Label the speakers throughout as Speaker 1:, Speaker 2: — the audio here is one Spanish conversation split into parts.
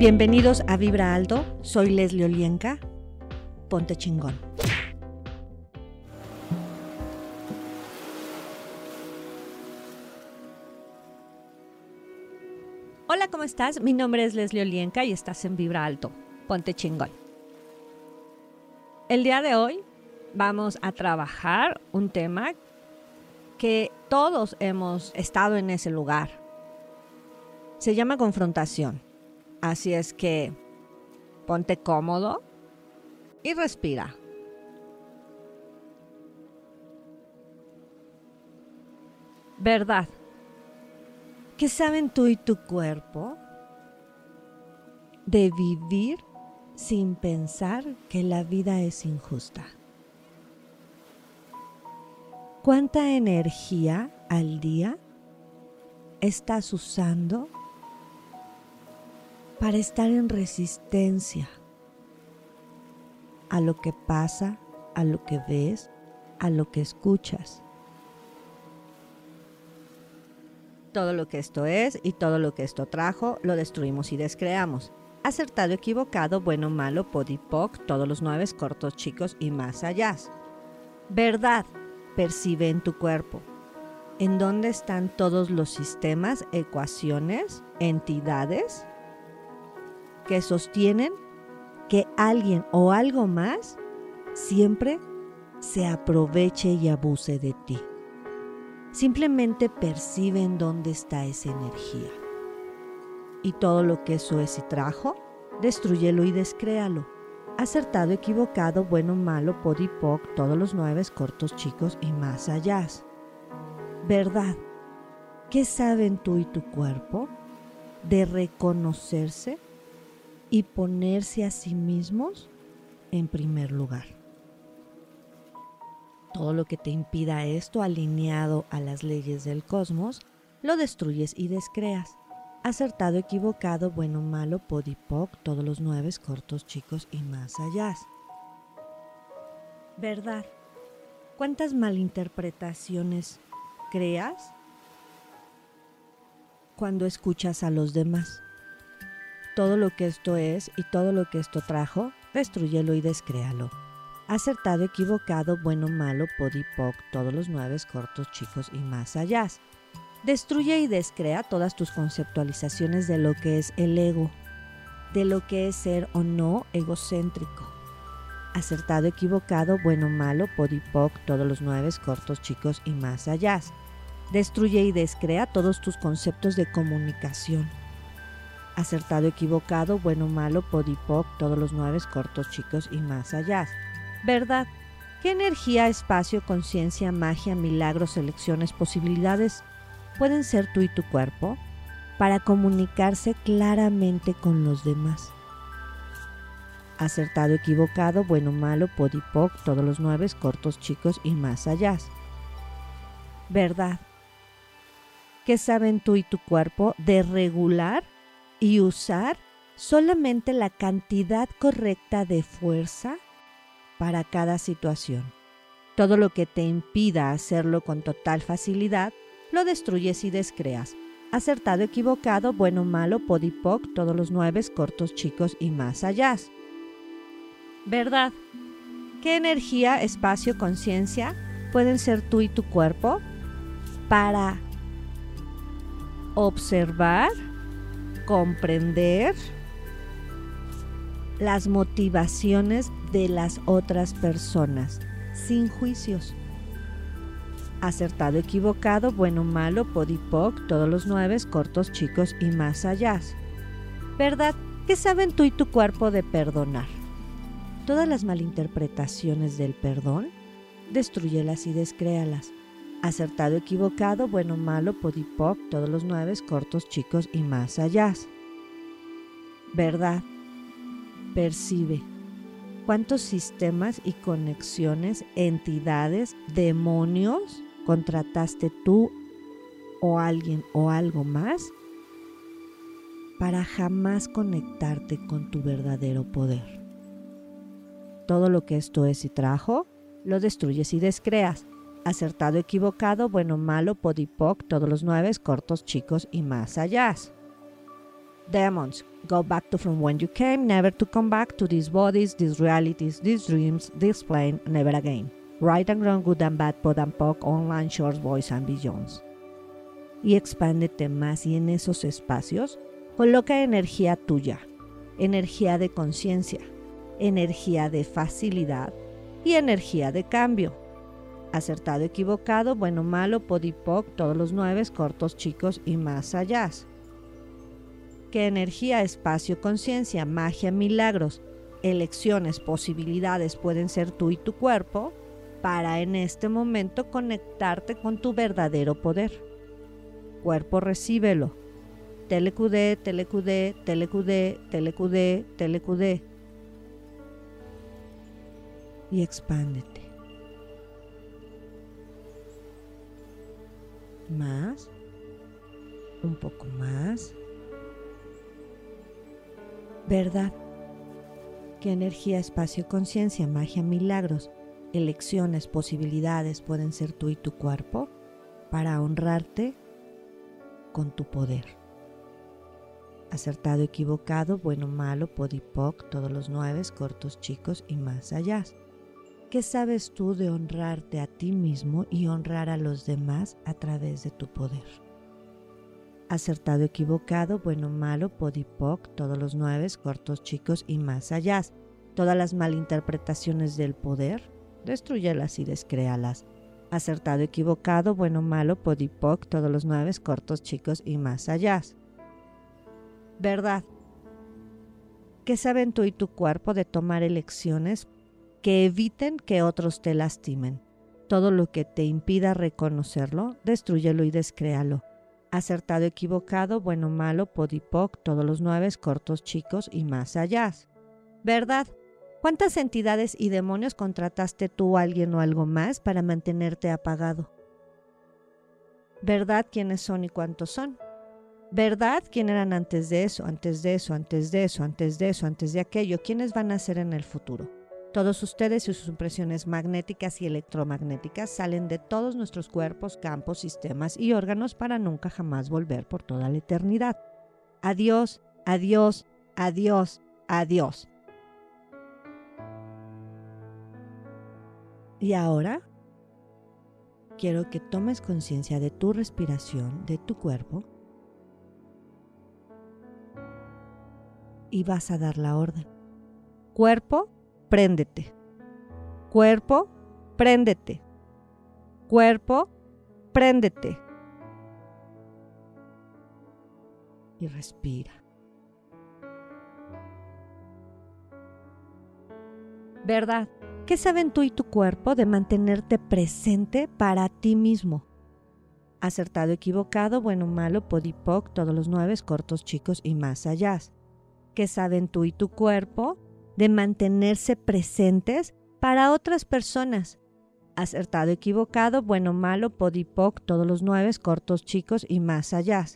Speaker 1: Bienvenidos a Vibra Alto, soy Leslie Olienka. Ponte chingón. Hola, ¿cómo estás? Mi nombre es Leslie Olienka y estás en Vibra Alto. Ponte chingón. El día de hoy vamos a trabajar un tema que todos hemos estado en ese lugar. Se llama confrontación. Así es que ponte cómodo y respira. Verdad. ¿Qué saben tú y tu cuerpo de vivir sin pensar que la vida es injusta? ¿Cuánta energía al día estás usando para estar en resistencia a lo que pasa, a lo que ves, a lo que escuchas. Todo lo que esto es y todo lo que esto trajo, lo destruimos y descreamos. Acertado, equivocado, bueno, malo, podipoc, todos los nueve cortos, chicos y más allá. Verdad, percibe en tu cuerpo. ¿En dónde están todos los sistemas, ecuaciones, entidades que sostienen que alguien o algo más siempre se aproveche y abuse de ti. Simplemente percibe en dónde está esa energía. Y todo lo que eso es y trajo, destruyelo y descréalo. Acertado, equivocado, bueno, malo, podipoc, todos los nueve, cortos, chicos y más allá. Verdad. ¿Qué saben tú y tu cuerpo de reconocerse y ponerse a sí mismos en primer lugar. Todo lo que te impida esto alineado a las leyes del cosmos, lo destruyes y descreas. Acertado, equivocado, bueno, malo, podipoc, todos los nueve, cortos, chicos y más allá. Verdad. ¿Cuántas malinterpretaciones creas cuando escuchas a los demás? Todo lo que esto es y todo lo que esto trajo, destruyelo y descréalo. Acertado, equivocado, bueno, malo, podipoc, todos los nueve cortos, chicos y más allá. Destruye y descrea todas tus conceptualizaciones de lo que es el ego, de lo que es ser o no egocéntrico. Acertado, equivocado, bueno, malo, podipoc, todos los nueve cortos, chicos y más allá. Destruye y descrea todos tus conceptos de comunicación acertado, equivocado, bueno, malo, podipoc, todos los nueve cortos, chicos y más allá. ¿Verdad? ¿Qué energía, espacio, conciencia, magia, milagros, elecciones, posibilidades pueden ser tú y tu cuerpo para comunicarse claramente con los demás? Acertado, equivocado, bueno, malo, podipoc, todos los nueve cortos, chicos y más allá. ¿Verdad? ¿Qué saben tú y tu cuerpo de regular y usar solamente la cantidad correcta de fuerza para cada situación. Todo lo que te impida hacerlo con total facilidad, lo destruyes y descreas. Acertado, equivocado, bueno, malo, podipoc, todos los nueve, cortos, chicos y más allá. ¿Verdad? ¿Qué energía, espacio, conciencia pueden ser tú y tu cuerpo para observar comprender las motivaciones de las otras personas, sin juicios. Acertado, equivocado, bueno, malo, podipoc, todos los nueve, cortos, chicos y más allá. ¿Verdad? ¿Qué saben tú y tu cuerpo de perdonar? Todas las malinterpretaciones del perdón, destruyelas y descréalas acertado, equivocado, bueno, malo, podipoc, todos los nueve, cortos, chicos y más allá. Verdad. Percibe. ¿Cuántos sistemas y conexiones, entidades, demonios contrataste tú o alguien o algo más para jamás conectarte con tu verdadero poder? Todo lo que esto es y trajo, lo destruyes y descreas acertado, equivocado, bueno, malo, podipoc, todos los nueve, cortos, chicos y más allá. Demons, go back to from when you came, never to come back to these bodies, these realities, these dreams, this plane, never again. Right and wrong, good and bad, pod and poc, online, shorts, boys and beyonds. Y expándete más y en esos espacios coloca energía tuya, energía de conciencia, energía de facilidad y energía de cambio. Acertado, equivocado, bueno, malo, podipoc, todos los nueve, cortos, chicos y más allá. Que energía, espacio, conciencia, magia, milagros, elecciones, posibilidades pueden ser tú y tu cuerpo para en este momento conectarte con tu verdadero poder. Cuerpo, recíbelo. Telecudé, telecudé, telecudé, telecudé, telecudé. Y expándete. Más. Un poco más. ¿Verdad? ¿Qué energía, espacio, conciencia, magia, milagros, elecciones, posibilidades pueden ser tú y tu cuerpo para honrarte con tu poder? Acertado, equivocado, bueno, malo, podipoc, todos los nueve, cortos, chicos y más allá. ¿Qué sabes tú de honrarte a ti mismo y honrar a los demás a través de tu poder? Acertado, equivocado, bueno, malo, podipoc, todos los nueve, cortos, chicos y más allá. Todas las malinterpretaciones del poder, destruyelas y descréalas. Acertado, equivocado, bueno, malo, podipoc, todos los nueve, cortos, chicos y más allá. Verdad. ¿Qué saben tú y tu cuerpo de tomar elecciones que eviten que otros te lastimen. Todo lo que te impida reconocerlo, destruyelo y descréalo. Acertado, equivocado, bueno, malo, podipoc, todos los nueve, cortos, chicos y más allá. ¿Verdad? ¿Cuántas entidades y demonios contrataste tú, alguien o algo más para mantenerte apagado? ¿Verdad quiénes son y cuántos son? ¿Verdad quién eran antes de eso, antes de eso, antes de eso, antes de eso, antes de aquello? ¿Quiénes van a ser en el futuro? Todos ustedes y sus impresiones magnéticas y electromagnéticas salen de todos nuestros cuerpos, campos, sistemas y órganos para nunca jamás volver por toda la eternidad. Adiós, adiós, adiós, adiós. Y ahora quiero que tomes conciencia de tu respiración, de tu cuerpo, y vas a dar la orden. Cuerpo, préndete. Cuerpo, préndete. Cuerpo, préndete. Y respira. ¿Verdad? ¿Qué saben tú y tu cuerpo de mantenerte presente para ti mismo? Acertado, equivocado, bueno, malo, podipoc, todos los nueve, cortos, chicos y más allá. ¿Qué saben tú y tu cuerpo de mantenerse presentes para otras personas. Acertado, equivocado, bueno, malo, podipoc, todos los nueve, cortos, chicos y más allá.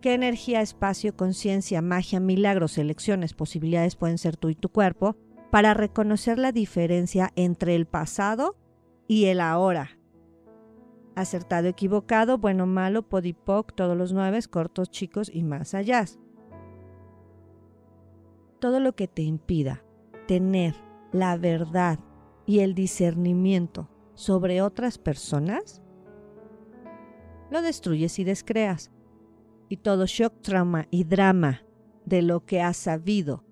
Speaker 1: ¿Qué energía, espacio, conciencia, magia, milagros, elecciones, posibilidades pueden ser tú y tu cuerpo para reconocer la diferencia entre el pasado y el ahora? Acertado, equivocado, bueno, malo, podipoc, todos los nueve, cortos, chicos y más allá todo lo que te impida tener la verdad y el discernimiento sobre otras personas, lo destruyes y descreas. Y todo shock, trauma y drama de lo que has sabido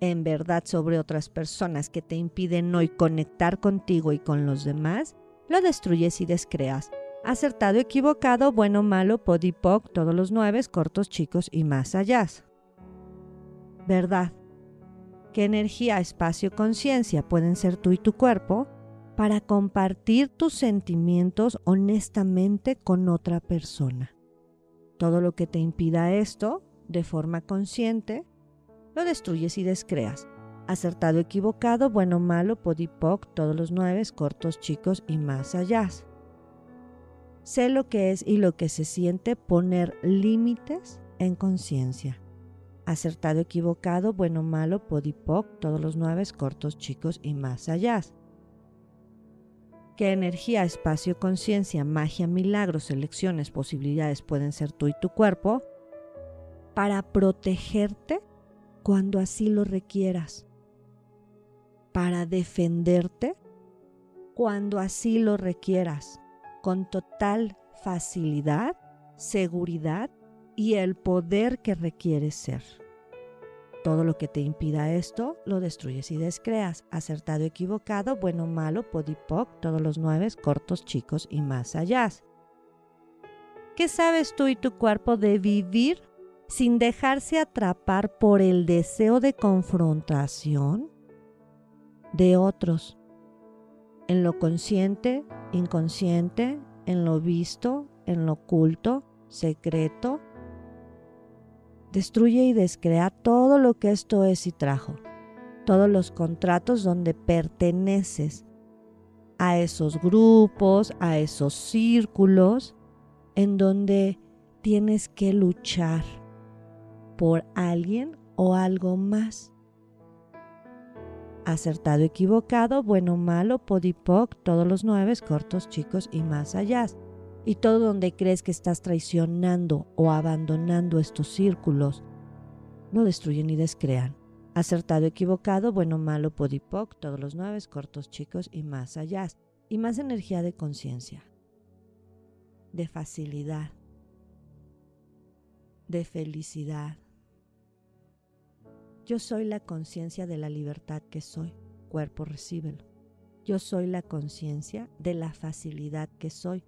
Speaker 1: en verdad sobre otras personas que te impiden hoy conectar contigo y con los demás, lo destruyes y descreas. Acertado, equivocado, bueno, malo, podipoc, todos los nueve, cortos, chicos y más allá verdad, qué energía, espacio, conciencia pueden ser tú y tu cuerpo para compartir tus sentimientos honestamente con otra persona. Todo lo que te impida esto, de forma consciente, lo destruyes y descreas. Acertado, equivocado, bueno, malo, podipoc, todos los nueve, cortos, chicos y más allá. Sé lo que es y lo que se siente poner límites en conciencia acertado, equivocado, bueno, malo, podipoc, todos los nueve, cortos, chicos y más allá. ¿Qué energía, espacio, conciencia, magia, milagros, elecciones, posibilidades pueden ser tú y tu cuerpo para protegerte cuando así lo requieras, para defenderte cuando así lo requieras, con total facilidad, seguridad y el poder que requieres ser. Todo lo que te impida esto, lo destruyes y descreas. Acertado, equivocado, bueno, malo, podipoc, todos los nueve, cortos, chicos y más allá. ¿Qué sabes tú y tu cuerpo de vivir sin dejarse atrapar por el deseo de confrontación de otros? En lo consciente, inconsciente, en lo visto, en lo oculto, secreto, Destruye y descrea todo lo que esto es y trajo, todos los contratos donde perteneces a esos grupos, a esos círculos, en donde tienes que luchar por alguien o algo más. Acertado, equivocado, bueno, malo, podipoc, todos los nueve, cortos, chicos y más allá y todo donde crees que estás traicionando o abandonando estos círculos, no destruyen ni descrean. Acertado, equivocado, bueno, malo, podipoc, todos los nueve, cortos, chicos y más allá. Y más energía de conciencia, de facilidad, de felicidad. Yo soy la conciencia de la libertad que soy. Cuerpo, recíbelo. Yo soy la conciencia de la facilidad que soy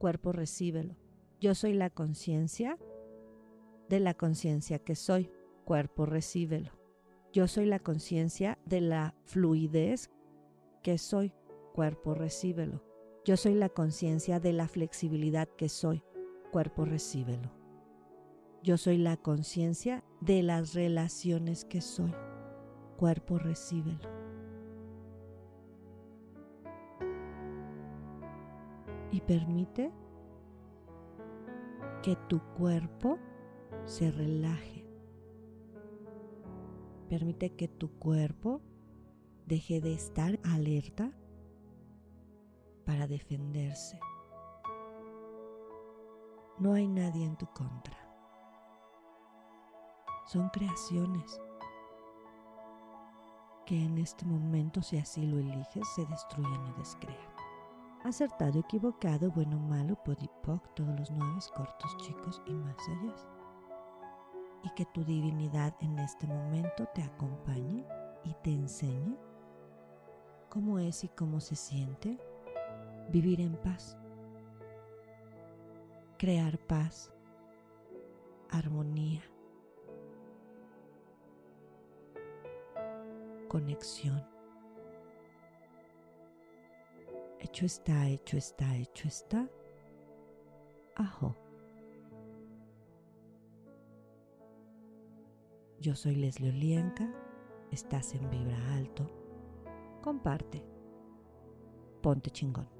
Speaker 1: cuerpo recíbelo. Yo soy la conciencia de la conciencia que soy, cuerpo recíbelo. Yo soy la conciencia de la fluidez que soy, cuerpo recíbelo. Yo soy la conciencia de la flexibilidad que soy, cuerpo recíbelo. Yo soy la conciencia de las relaciones que soy, cuerpo recíbelo. Permite que tu cuerpo se relaje. Permite que tu cuerpo deje de estar alerta para defenderse. No hay nadie en tu contra. Son creaciones que en este momento, si así lo eliges, se destruyen y descrean acertado, equivocado, bueno, malo, podipoc, todos los nueve cortos, chicos y más allá. Y que tu divinidad en este momento te acompañe y te enseñe cómo es y cómo se siente vivir en paz, crear paz, armonía, conexión. Hecho está, hecho está, hecho está. Ajo. Yo soy Leslie Olienka, estás en Vibra Alto. Comparte. Ponte chingón.